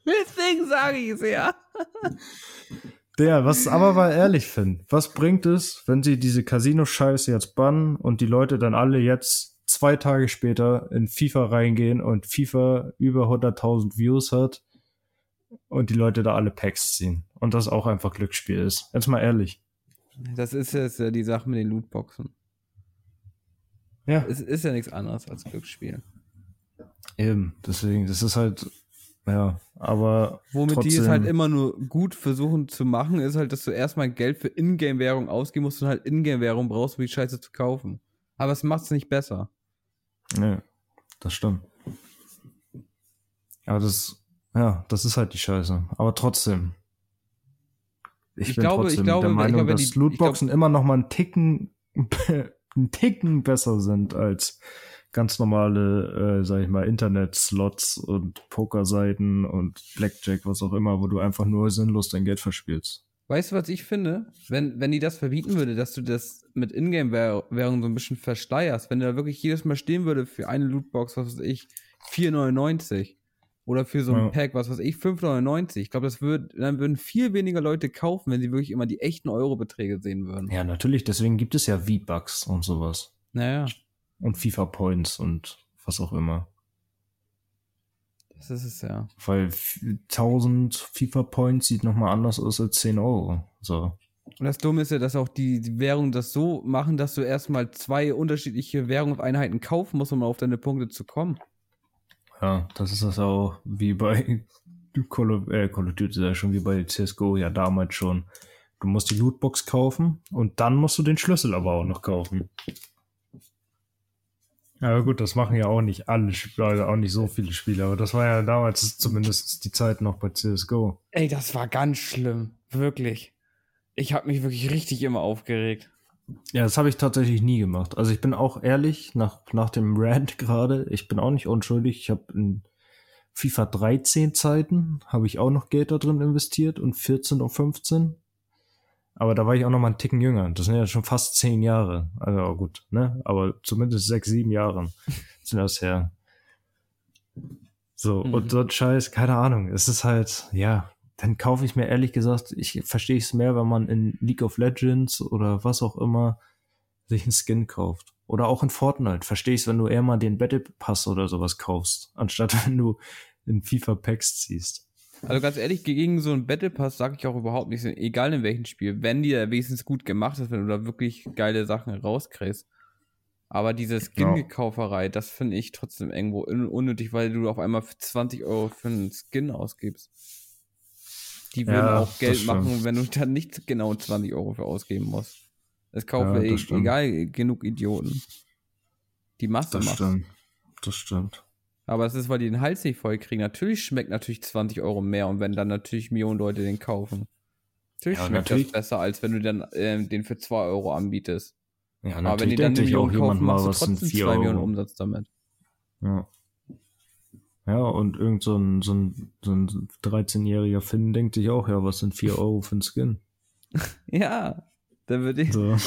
Deswegen sage ich es ja. Der, was aber mal ehrlich finde, was bringt es, wenn sie diese Casino-Scheiße jetzt bannen und die Leute dann alle jetzt zwei Tage später in FIFA reingehen und FIFA über 100.000 Views hat und die Leute da alle Packs ziehen und das auch einfach Glücksspiel ist. Jetzt mal ehrlich. Das ist jetzt ja die Sache mit den Lootboxen. Ja. Es ist ja nichts anderes als Glücksspiel. Eben, deswegen, das ist halt ja, aber. Womit trotzdem... die es halt immer nur gut versuchen zu machen, ist halt, dass du erstmal Geld für Ingame-Währung ausgeben musst und halt Ingame-Währung brauchst, um die Scheiße zu kaufen. Aber es macht es nicht besser. Nee, das stimmt. Aber das, ja, das ist halt die Scheiße. Aber trotzdem. Ich, ich bin glaube, trotzdem ich glaube, der Meinung, glaube, dass die, Lootboxen glaub, immer noch mal einen Ticken, einen Ticken besser sind als ganz normale, äh, sag ich mal, Internet-Slots und Pokerseiten und Blackjack, was auch immer, wo du einfach nur sinnlos dein Geld verspielst. Weißt du, was ich finde? Wenn, wenn die das verbieten würde, dass du das mit Ingame-Währung so ein bisschen verschleierst, wenn da wirklich jedes Mal stehen würde für eine Lootbox, was weiß ich, 4,99 oder für so ein ja. Pack, was weiß ich, 5,99. Ich glaube, das würde, dann würden viel weniger Leute kaufen, wenn sie wirklich immer die echten Eurobeträge sehen würden. Ja, natürlich, deswegen gibt es ja V-Bucks und sowas. Naja. Und FIFA Points und was auch immer. Das ist es ja. Weil 1000 FIFA Points sieht nochmal anders aus als 10 Euro. So. Und das Dumme ist ja, dass auch die, die Währungen das so machen, dass du erstmal zwei unterschiedliche Währungseinheiten kaufen musst, um auf deine Punkte zu kommen. Ja, das ist das auch wie bei Call of, äh, Call of Duty, ja schon wie bei CSGO, ja damals schon. Du musst die Lootbox kaufen und dann musst du den Schlüssel aber auch noch kaufen. Ja gut, das machen ja auch nicht alle Spieler, also auch nicht so viele Spieler, aber das war ja damals zumindest die Zeit noch bei CSGO. Ey, das war ganz schlimm, wirklich. Ich habe mich wirklich richtig immer aufgeregt. Ja, das habe ich tatsächlich nie gemacht. Also ich bin auch ehrlich, nach, nach dem Rant gerade, ich bin auch nicht unschuldig. Ich habe in FIFA 13 Zeiten, habe ich auch noch Geld da drin investiert und 14 und 15. Aber da war ich auch noch mal einen Ticken jünger. Das sind ja schon fast zehn Jahre. Also gut, ne? Aber zumindest sechs, sieben Jahre sind das her. So, mhm. und dort Scheiß, keine Ahnung. Es ist halt, ja, dann kaufe ich mir ehrlich gesagt, ich verstehe es mehr, wenn man in League of Legends oder was auch immer sich einen Skin kauft. Oder auch in Fortnite. Verstehe ich es, wenn du eher mal den Battle Pass oder sowas kaufst, anstatt wenn du in FIFA Packs ziehst. Also ganz ehrlich, gegen so einen Battle Pass sage ich auch überhaupt nichts, egal in welchem Spiel. Wenn dir wenigstens gut gemacht ist, wenn du da wirklich geile Sachen rauskriegst. Aber diese Skin-Gekauferei, das finde ich trotzdem irgendwo unnötig, weil du auf einmal 20 Euro für einen Skin ausgibst. Die würden ja, auch Geld machen, wenn du dann nicht genau 20 Euro für ausgeben musst. Es kaufen ja, e egal genug Idioten. Die Masse das macht. Stimmt. Das stimmt. Aber es ist, weil die den Hals nicht voll kriegen. Natürlich schmeckt natürlich 20 Euro mehr und wenn dann natürlich Millionen Leute den kaufen. Natürlich ja, schmeckt natürlich. das besser, als wenn du dann äh, den für 2 Euro anbietest. Ja, Aber wenn die dann eine Million kaufen, machst du trotzdem 2 Millionen Umsatz damit. Ja. Ja, und irgend so ein, so ein, so ein 13-jähriger Finn denkt sich auch, ja, was sind 4 Euro für ein Skin? ja, da würde ich. So.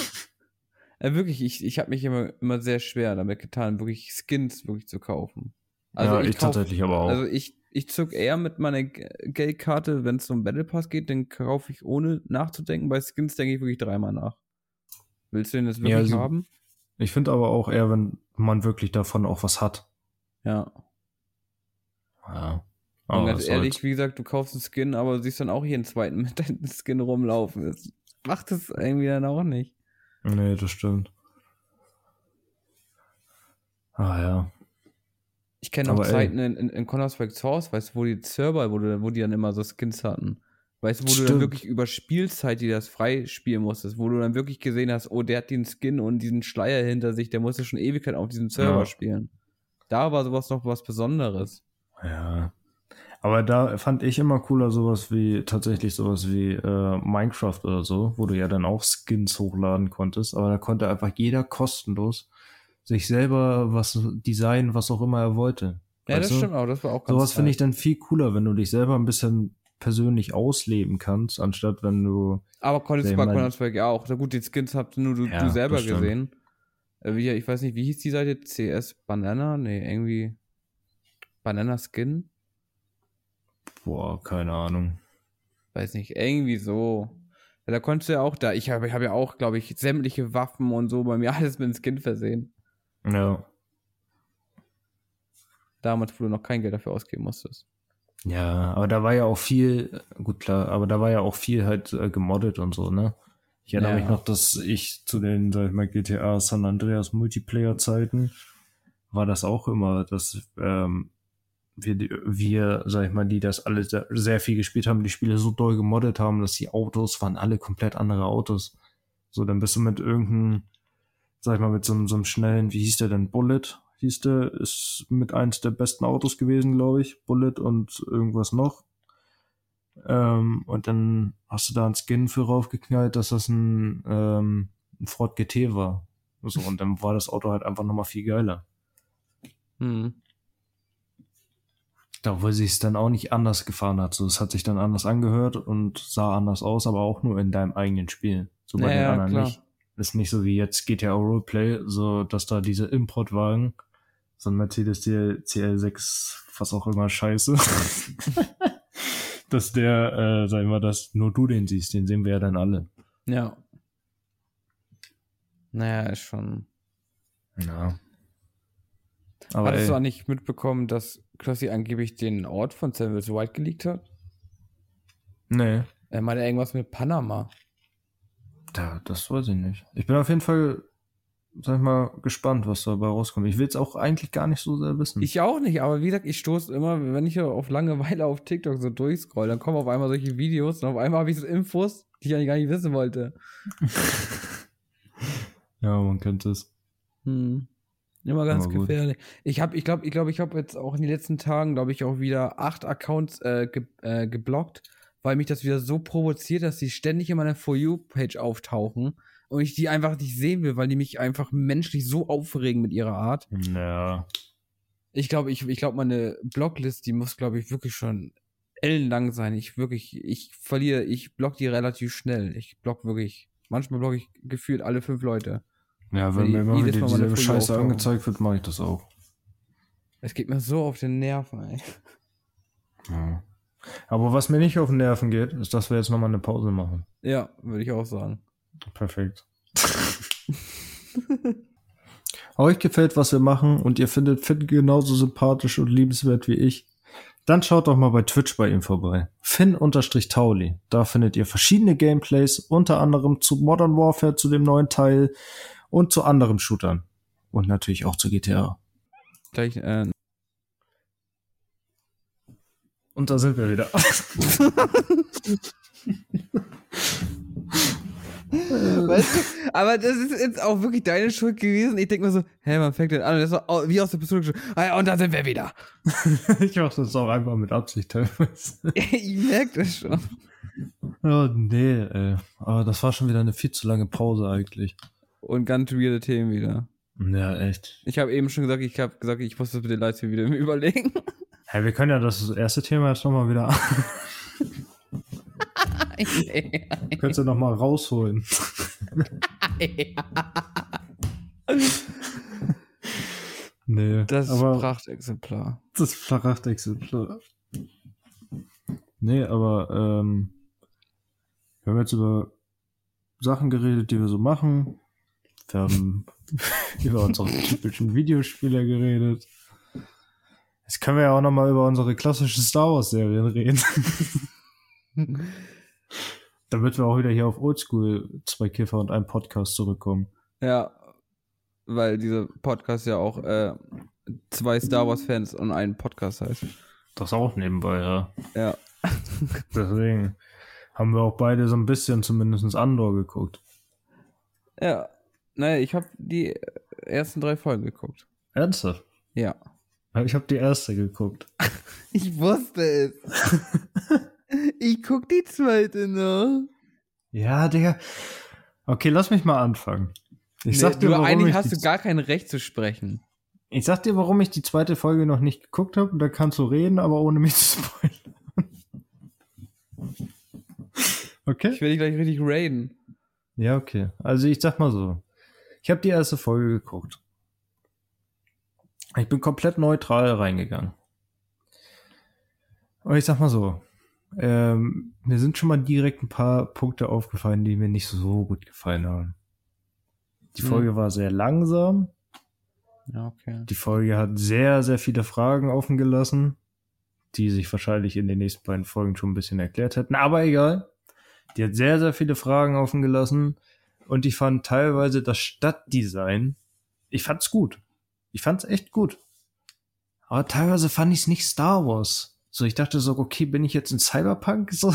Äh, wirklich, ich, ich habe mich immer, immer sehr schwer damit getan, wirklich Skins wirklich zu kaufen. Also ja, ich, ich kauf, tatsächlich aber auch. Also ich, ich zück eher mit meiner Geldkarte, wenn es um Battle Pass geht, dann kaufe ich ohne nachzudenken. Bei Skins denke ich wirklich dreimal nach. Willst du den das wirklich ja, also, haben? Ich finde aber auch eher, wenn man wirklich davon auch was hat. Ja. Ja. Aber Und ganz ehrlich, wie gesagt, du kaufst einen Skin, aber siehst dann auch jeden zweiten mit deinem Skin rumlaufen. Das macht es irgendwie dann auch nicht. Nee, das stimmt. Ah ja. Ich kenne auch Zeiten in, in, in Counter-Strike Source, weißt du, wo die Server, wo, du, wo die dann immer so Skins hatten. Weißt du, wo Stimmt. du dann wirklich über Spielzeit, die das freispielen musstest, wo du dann wirklich gesehen hast, oh, der hat den Skin und diesen Schleier hinter sich, der musste schon Ewigkeit auf diesem Server ja. spielen. Da war sowas noch was Besonderes. Ja. Aber da fand ich immer cooler sowas wie, tatsächlich sowas wie äh, Minecraft oder so, wo du ja dann auch Skins hochladen konntest, aber da konnte einfach jeder kostenlos sich selber was designen, was auch immer er wollte. Ja, das du? stimmt auch, das war auch ganz Sowas finde ich dann viel cooler, wenn du dich selber ein bisschen persönlich ausleben kannst, anstatt wenn du. Aber konntest du bei Counter-Strike auch. Na gut, die Skins habt nur du, ja, du selber gesehen. Äh, wie, ich weiß nicht, wie hieß die Seite? CS Banana? Nee, irgendwie. Banana Skin? Boah, keine Ahnung. Weiß nicht, irgendwie so. Ja, da konntest du ja auch da. Ich habe ich hab ja auch, glaube ich, sämtliche Waffen und so bei mir alles mit dem Skin versehen. Ja. Damals, wo du noch kein Geld dafür ausgeben musstest. Ja, aber da war ja auch viel, gut klar, aber da war ja auch viel halt äh, gemoddet und so, ne? Ich erinnere ja. mich noch, dass ich zu den, sag ich mal, GTA San Andreas Multiplayer-Zeiten war das auch immer, dass ähm, wir, wir, sag ich mal, die das alle sehr, sehr viel gespielt haben, die Spiele so doll gemoddet haben, dass die Autos waren alle komplett andere Autos. So, dann bist du mit irgendeinem sag ich mal, mit so, so einem schnellen, wie hieß der denn, Bullet, hieß der, ist mit eins der besten Autos gewesen, glaube ich, Bullet und irgendwas noch. Ähm, und dann hast du da einen Skin für raufgeknallt, dass das ein, ähm, ein Ford GT war. So, und dann war das Auto halt einfach nochmal viel geiler. Hm. Da, wo sich es dann auch nicht anders gefahren hat. So, es hat sich dann anders angehört und sah anders aus, aber auch nur in deinem eigenen Spiel. So bei naja, den anderen klar. nicht. Ist nicht so wie jetzt GTA Roleplay, so dass da diese Importwagen, so ein Mercedes CL6, was auch immer scheiße, dass der, äh, sag ich mal, dass nur du den siehst, den sehen wir ja dann alle. Ja. Naja, ist schon. Ja. Aber Hattest ey, du auch nicht mitbekommen, dass Klossy angeblich den Ort von Samuels White geleakt hat? Nee. Er meinte irgendwas mit Panama. Da, das weiß ich nicht. Ich bin auf jeden Fall, sag ich mal, gespannt, was dabei rauskommt. Ich will es auch eigentlich gar nicht so sehr wissen. Ich auch nicht, aber wie gesagt, ich stoße immer, wenn ich auf Langeweile auf TikTok so durchscroll, dann kommen auf einmal solche Videos und auf einmal habe ich so Infos, die ich eigentlich gar nicht wissen wollte. ja, man könnte es. Hm. Immer ganz gefährlich. Ich habe, ich glaube, ich glaube, ich habe jetzt auch in den letzten Tagen, glaube ich, auch wieder acht Accounts äh, ge äh, geblockt, weil mich das wieder so provoziert, dass die ständig in meiner For You-Page auftauchen und ich die einfach nicht sehen will, weil die mich einfach menschlich so aufregen mit ihrer Art. Ja. Ich glaube, ich, ich glaube, meine Blocklist, die muss, glaube ich, wirklich schon ellenlang sein. Ich wirklich, ich verliere, ich block die relativ schnell. Ich block wirklich, manchmal block ich gefühlt alle fünf Leute. Ja, wenn mir immer wieder diese Scheiße auftauchen. angezeigt wird, mache ich das auch. Es geht mir so auf den Nerven, ey. Ja. Aber was mir nicht auf den Nerven geht, ist, dass wir jetzt nochmal eine Pause machen. Ja, würde ich auch sagen. Perfekt. Euch gefällt, was wir machen und ihr findet Finn genauso sympathisch und liebenswert wie ich, dann schaut doch mal bei Twitch bei ihm vorbei. Finn-Tauli. Da findet ihr verschiedene Gameplays, unter anderem zu Modern Warfare, zu dem neuen Teil und zu anderen Shootern. Und natürlich auch zu GTA. Gleich, äh, Und da sind wir wieder. weißt du, aber das ist jetzt auch wirklich deine Schuld gewesen. Ich denke mir so, hä, man fängt denn an und das war wie aus der Pistole. Ah ja, und da sind wir wieder. ich mach das auch einfach mit Absicht teilweise. ich merke das schon. Oh, nee, ey. Aber das war schon wieder eine viel zu lange Pause eigentlich. Und ganz weirde Themen wieder. Ja, echt. Ich habe eben schon gesagt, ich habe gesagt, ich muss das mit den Livestream wieder überlegen. Hey, wir können ja das erste Thema jetzt nochmal wieder nee. Könntest du nochmal rausholen. nee, Das aber Prachtexemplar. das Flachrachtexemplar. Nee, aber ähm, wir haben jetzt über Sachen geredet, die wir so machen. Wir haben über unsere typischen Videospiele geredet. Jetzt können wir ja auch nochmal über unsere klassischen Star Wars Serien reden. Damit wir auch wieder hier auf Oldschool zwei Kiffer und ein Podcast zurückkommen. Ja, weil dieser Podcast ja auch äh, zwei Star Wars Fans und einen Podcast heißt. Das auch nebenbei, ja. Ja. Deswegen haben wir auch beide so ein bisschen zumindest Andor geguckt. Ja. Naja, ich habe die ersten drei Folgen geguckt. Ernsthaft? Ja. Ich habe die erste geguckt. Ich wusste es. ich guck die zweite noch. Ja, Digga. Okay, lass mich mal anfangen. Ich Nee, sag dir, du, warum eigentlich ich hast du gar kein Recht zu sprechen. ich sag dir, warum ich die zweite Folge noch nicht geguckt habe. Da kannst du reden, aber ohne mich zu spoilern. Okay? Ich will dich gleich richtig raiden. Ja, okay. Also ich sag mal so. Ich habe die erste Folge geguckt. Ich bin komplett neutral reingegangen. Und ich sag mal so. Ähm, mir sind schon mal direkt ein paar Punkte aufgefallen, die mir nicht so gut gefallen haben. Die Hm. Folge war sehr langsam. Ja, okay. Die Folge hat sehr, sehr viele Fragen offen gelassen, die sich wahrscheinlich in den nächsten beiden Folgen schon ein bisschen erklärt hätten. Aber egal. Die hat sehr, sehr viele Fragen offen gelassen. Und ich fand teilweise das Stadtdesign, ich fand's gut. Ich fand's echt gut. Aber teilweise fand ich's nicht Star Wars. So, ich dachte so, okay, bin ich jetzt in Cyberpunk? So.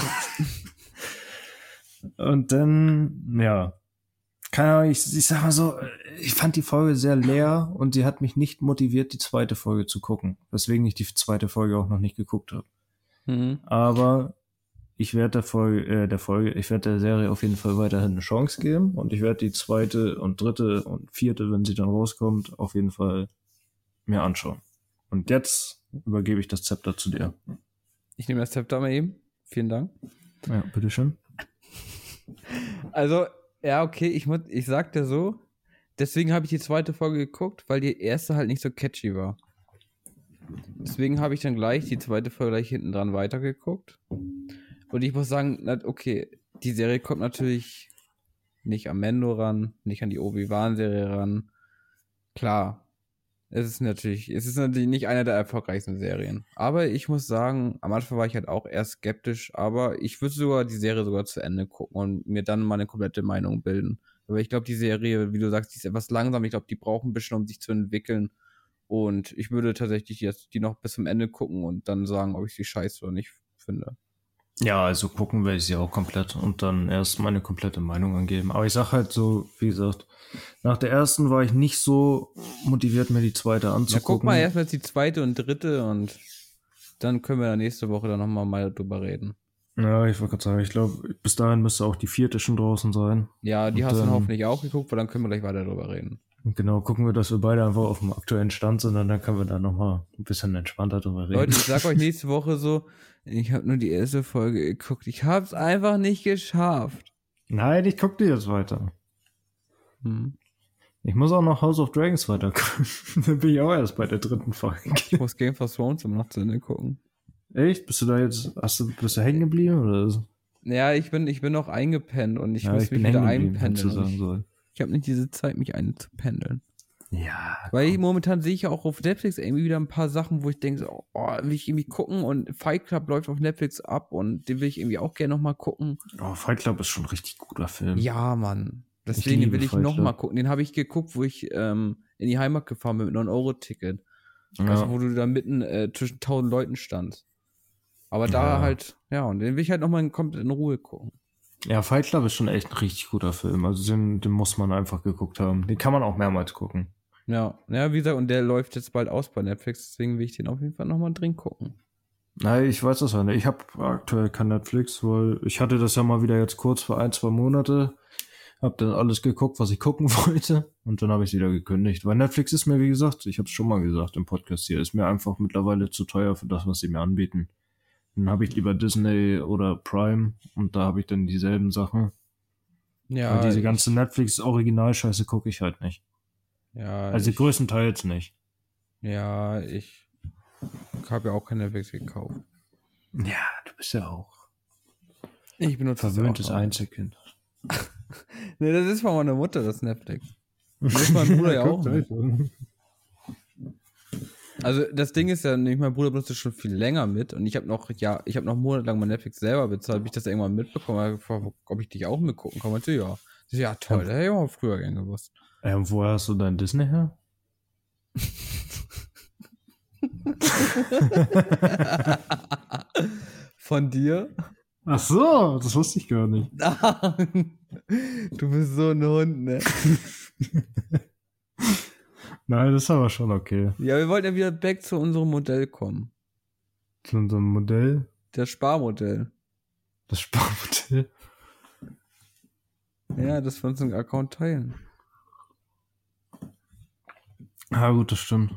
Und dann, ja, keine Ahnung, ich, ich sag mal so, ich fand die Folge sehr leer und sie hat mich nicht motiviert, die zweite Folge zu gucken. Weswegen ich die zweite Folge auch noch nicht geguckt habe. Mhm. Aber ich werde der Folge, äh, der Folge, ich werde der Serie auf jeden Fall weiterhin eine Chance geben und ich werde die zweite und dritte und vierte, wenn sie dann rauskommt, auf jeden Fall mir anschauen. Und jetzt übergebe ich das Zepter zu dir. Ich nehme das Zepter mal eben. Vielen Dank. Ja, bitteschön. Also, ja, okay, ich, muss, ich sag dir so, deswegen habe ich die zweite Folge geguckt, weil die erste halt nicht so catchy war. Deswegen habe ich dann gleich die zweite Folge gleich hinten dran weitergeguckt. Und ich muss sagen, okay, die Serie kommt natürlich nicht am Mendo ran, nicht an die Obi-Wan-Serie ran. Klar, es ist natürlich, es ist natürlich nicht einer der erfolgreichsten Serien. Aber ich muss sagen, am Anfang war ich halt auch eher skeptisch, aber ich würde sogar die Serie sogar zu Ende gucken und mir dann mal eine komplette Meinung bilden. Aber ich glaube, die Serie, wie du sagst, die ist etwas langsam. Ich glaube, die braucht ein bisschen, um sich zu entwickeln. Und ich würde tatsächlich jetzt die noch bis zum Ende gucken und dann sagen, ob ich sie scheiße oder nicht finde. Ja, also gucken werde ich sie auch komplett und dann erst meine komplette Meinung angeben. Aber ich sag halt so, wie gesagt, nach der ersten war ich nicht so motiviert, mir die zweite Ja, anzugucken. guck mal erstmal die zweite und dritte und dann können wir dann nächste Woche dann nochmal mal drüber reden. Ja, ich wollte gerade sagen, ich glaube, bis dahin müsste auch die vierte schon draußen sein. Ja, die Und hast du dann hoffentlich auch geguckt, weil dann können wir gleich weiter drüber reden. Genau, gucken wir, dass wir beide einfach auf dem aktuellen Stand sind und dann können wir da nochmal ein bisschen entspannter drüber reden. Leute, ich sag euch nächste Woche so, ich habe nur die erste Folge geguckt. Ich hab's einfach nicht geschafft. Nein, ich guck dir jetzt weiter. Hm. Ich muss auch noch House of Dragons weiter gucken. dann bin ich auch erst bei der dritten Folge. Ich muss Game of Thrones immer noch zu Ende gucken. Echt? Bist du da jetzt, hast du, bist du hängen geblieben oder? so? Ja, ich bin, ich bin noch eingepennt und ich ja, muss ich mich wieder einpendeln. Ich, ich habe nicht diese Zeit, mich einzupendeln. Ja. Weil ich, momentan sehe ich ja auch auf Netflix irgendwie wieder ein paar Sachen, wo ich denke, so, oh, will ich irgendwie gucken und Fight Club läuft auf Netflix ab und den will ich irgendwie auch gerne nochmal gucken. Oh, Fight Club ist schon ein richtig guter Film. Ja, Mann. Deswegen will ich nochmal gucken. Den habe ich geguckt, wo ich ähm, in die Heimat gefahren bin mit 9-Euro-Ticket. Ja. Also, wo du da mitten äh, zwischen tausend Leuten standst. Aber da Ja. halt, ja, und den will ich halt nochmal komplett in Ruhe gucken. ja, Fight Club ist schon echt ein richtig guter Film. Also den, den muss man einfach geguckt haben. Den kann man auch mehrmals gucken. Ja, ja, wie gesagt, und der läuft jetzt bald aus bei Netflix, deswegen will ich den auf jeden Fall nochmal drin gucken. Nein, ich weiß das ja nicht. Ich habe aktuell kein Netflix, weil ich hatte das ja mal wieder jetzt kurz für ein, zwei Monate. Hab dann alles geguckt, was ich gucken wollte. Und dann habe ich wieder gekündigt. Weil Netflix ist mir, wie gesagt, ich habe es schon mal gesagt im Podcast hier, ist mir einfach mittlerweile zu teuer für das, was sie mir anbieten. Dann habe ich lieber Disney oder Prime und da habe ich dann dieselben Sachen. Ja, Weil diese ganze Netflix-Originalscheiße gucke ich halt nicht. Ja, Also ich, größtenteils nicht. ja, ich habe ja auch kein Netflix gekauft. Ja, du bist ja auch Ich benutze das verwöhntes auch. Einzelkind. Nee, das ist von meiner Mutter, das Netflix. Das ist mein Bruder ja auch. Also das Ding ist ja, mein Bruder benutzt das schon viel länger mit und ich habe noch, ja, ich habe noch monatelang mein Netflix selber bezahlt, bis ich das irgendwann gefragt, ob ich dich auch mitgucken kann. Meinte, ja. Ich ja, toll, das hätte ich auch früher gern gewusst. Ähm, woher hast du dein Disney her? Von dir? Ach so, das wusste ich gar nicht. du bist so ein Hund, ne? Nein, das ist aber schon okay. Ja, wir wollten ja wieder back zu unserem Modell kommen. Zu unserem Modell, Das Sparmodell. das Sparmodell. Ja, das wir uns einen Account teilen. Ja, gut, das stimmt.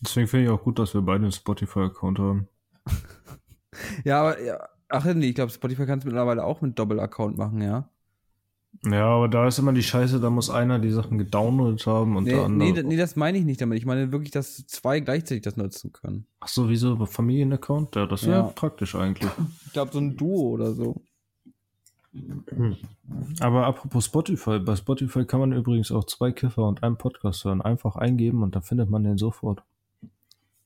Deswegen finde ich auch gut, dass wir beide einen Spotify-Account haben. Ja, aber, ja, ach nee, ich glaube, Spotify kannst du mittlerweile auch mit Doppel-Account machen, ja? Ja, aber da ist immer die Scheiße, da muss einer die Sachen gedownloadet haben und der Nee, andere. nee, nee, das meine ich nicht damit. Ich meine wirklich, dass zwei gleichzeitig das nutzen können. Ach so, wieso? Familienaccount? Ja, das wäre Ja. praktisch eigentlich. Ich glaube, so ein Duo oder so. Aber apropos Spotify, bei Spotify kann man übrigens auch zwei Kiffer und einen Podcast hören. Einfach eingeben und dann findet man den sofort.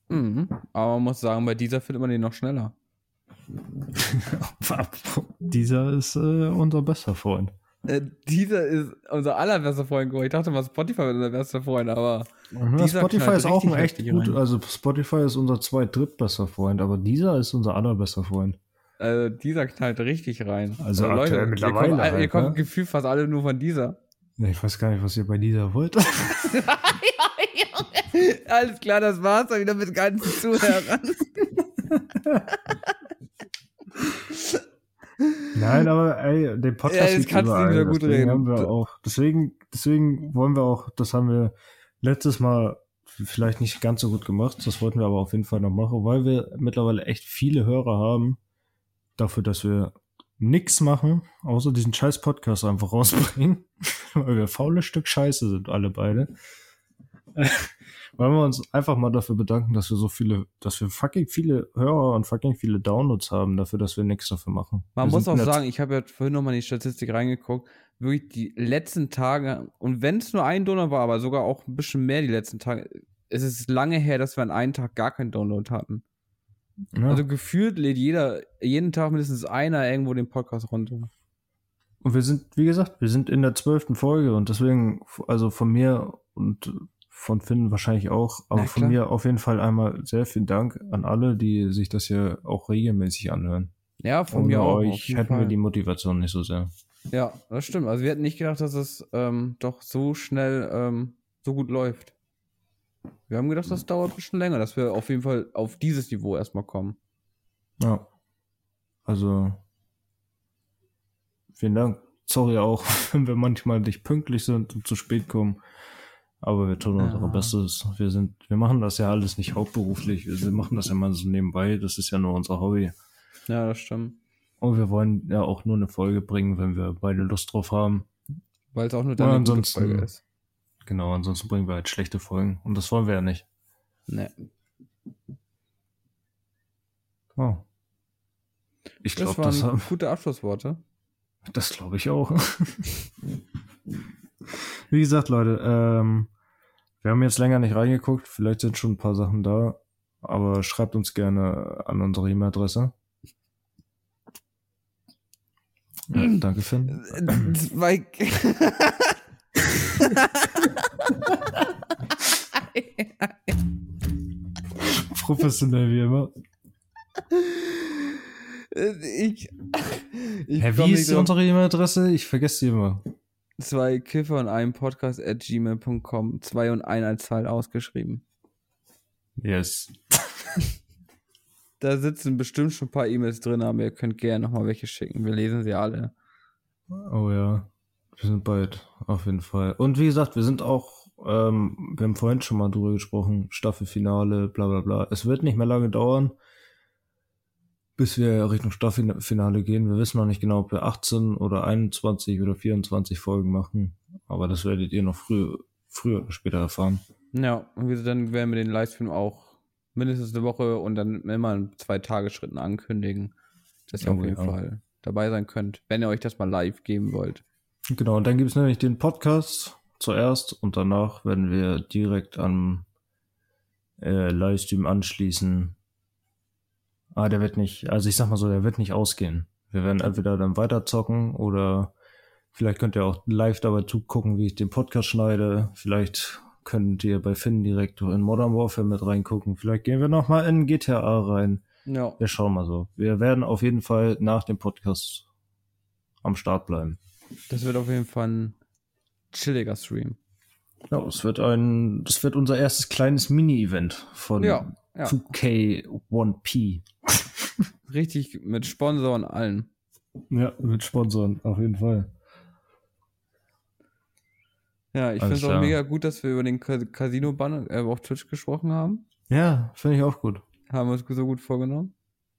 Mhm. Aber man muss sagen, bei dieser findet man den noch schneller. Dieser ist äh, unser bester Freund. Äh, dieser ist unser allerbester Freund. Ich dachte mal, Spotify wäre unser bester Freund, aber Dieser Spotify ist auch ein echt gut, rein. also Spotify ist unser zweit drittbester Freund, aber dieser ist unser allerbester Freund. Äh, dieser knallt richtig rein. Also aktuell ihr mittlerweile kommt, halt, ihr kommt ne? gefühlt fast alle nur von dieser. Ich weiß gar nicht, was ihr bei dieser wollt. Alles klar, das war's dann wieder mit ganzen Zuhörern. Nein, aber ey, den Podcast Ja, jetzt kannst du überall, wieder gut deswegen reden. Haben wir auch, deswegen, deswegen wollen wir auch, das haben wir letztes Mal vielleicht nicht ganz so gut gemacht, das wollten wir aber auf jeden Fall noch machen, weil wir mittlerweile echt viele Hörer haben, dafür, dass wir nix machen, außer diesen scheiß Podcast einfach rausbringen, weil wir faule Stück Scheiße sind, alle beide. Wollen wir uns einfach mal dafür bedanken, dass wir so viele, dass wir fucking viele Hörer und fucking viele Downloads haben, dafür, dass wir nichts dafür machen. Man wir muss auch sagen, ich habe ja vorhin nochmal in die Statistik reingeguckt, wirklich die letzten Tage, und wenn es nur ein Donor war, aber sogar auch ein bisschen mehr die letzten Tage, es ist lange her, dass wir an einem Tag gar keinen Download hatten. Ja. Also gefühlt lädt jeder, jeden Tag mindestens einer irgendwo den Podcast runter. und wir sind, wie gesagt, wir sind in der zwölften Folge und deswegen, also von mir und von Finn wahrscheinlich auch, aber Na, von mir auf jeden Fall einmal sehr vielen Dank an alle, die sich das hier auch regelmäßig anhören. Ja, von Ohne mir auch. euch hätten wir Fall. die Motivation nicht so sehr. Ja, das stimmt. Also wir hätten nicht gedacht, dass es ähm, doch so schnell ähm, so gut läuft. Wir haben gedacht, das dauert ein bisschen länger, dass wir auf jeden Fall auf dieses Niveau erstmal kommen. Ja. Also, vielen Dank. Sorry auch, wenn wir manchmal nicht pünktlich sind und zu spät kommen. Aber wir tun Ja. unser Bestes. Wir sind, wir machen das ja alles nicht hauptberuflich. Wir machen das ja mal so nebenbei. Das ist ja nur unser Hobby. Ja, das stimmt. Und wir wollen ja auch nur eine Folge bringen, wenn wir beide Lust drauf haben. Weil es auch nur dann eine Folge ist. Genau, ansonsten bringen wir halt schlechte Folgen. Und das wollen wir ja nicht. Nee. Oh. Ich Das glaube, das, waren haben- gute Abschlussworte. das glaube ich auch. Wie gesagt, Leute, ähm, wir haben jetzt länger nicht reingeguckt. Vielleicht sind schon ein paar Sachen da. Aber schreibt uns gerne an unsere E-Mail-Adresse. Ja, danke, Finn. Äh, Zwei. Professionell wie immer. ich. ich Hä, wie ist unsere E-Mail-Adresse? Ich vergesse sie immer. Zwei Kiffer und ein Podcast at gmail.com. Zwei und ein als Zahl ausgeschrieben. Yes. Da sitzen bestimmt schon ein paar E-Mails drin, aber ihr könnt gerne nochmal welche schicken. Wir lesen sie alle. Oh ja. Wir sind bald, auf jeden Fall. Und wie gesagt, wir sind auch, ähm, wir haben vorhin schon mal drüber gesprochen, Staffelfinale, bla bla bla. Es wird nicht mehr lange dauern, bis wir Richtung Staffelfinale gehen. Wir wissen noch nicht genau, ob wir 18 oder 21 oder 24 Folgen machen. Aber das werdet ihr noch früh, früher oder später erfahren. Ja, und wir, dann werden wir den Livestream auch mindestens eine Woche und dann immer in zwei Tagesschritten ankündigen, dass ihr Oh, auf jeden ja. Fall dabei sein könnt, wenn ihr euch das mal live geben wollt. Genau, und dann gibt es nämlich den Podcast zuerst und danach werden wir direkt am äh, Livestream anschließen. Ah, der wird nicht, also ich sag mal so, der wird nicht ausgehen. Wir werden entweder dann weiter zocken oder vielleicht könnt ihr auch live dabei zugucken, wie ich den Podcast schneide. Vielleicht könnt ihr bei Finn direkt in Modern Warfare mit reingucken. Vielleicht gehen wir nochmal in GTA rein. Ja. Wir schauen mal so. Wir werden auf jeden Fall nach dem Podcast am Start bleiben. Das wird auf jeden Fall ein chilliger Stream. Ja, es wird ein, das wird unser erstes kleines Mini-Event von Ja, ja. 2K1P. Richtig mit Sponsor und allen. Ja, mit Sponsoren, auf jeden Fall. Ja, ich finde es auch mega gut, dass wir über den Ca- Casino-Bann äh, auf Twitch gesprochen haben. Ja, finde ich auch gut. Haben wir uns so gut vorgenommen.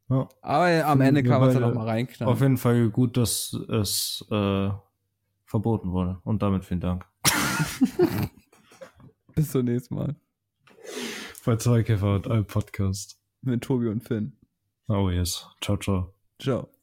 Ja. Aber äh, am Ende kann man es dann beide noch mal reinknallen. Auf jeden Fall gut, dass es äh, verboten wurde. Und damit vielen Dank. Bis zum nächsten Mal. Bei Zweikäfer und einem Podcast. Mit Tobi und Finn. Oh yes. Ciao, ciao. Ciao.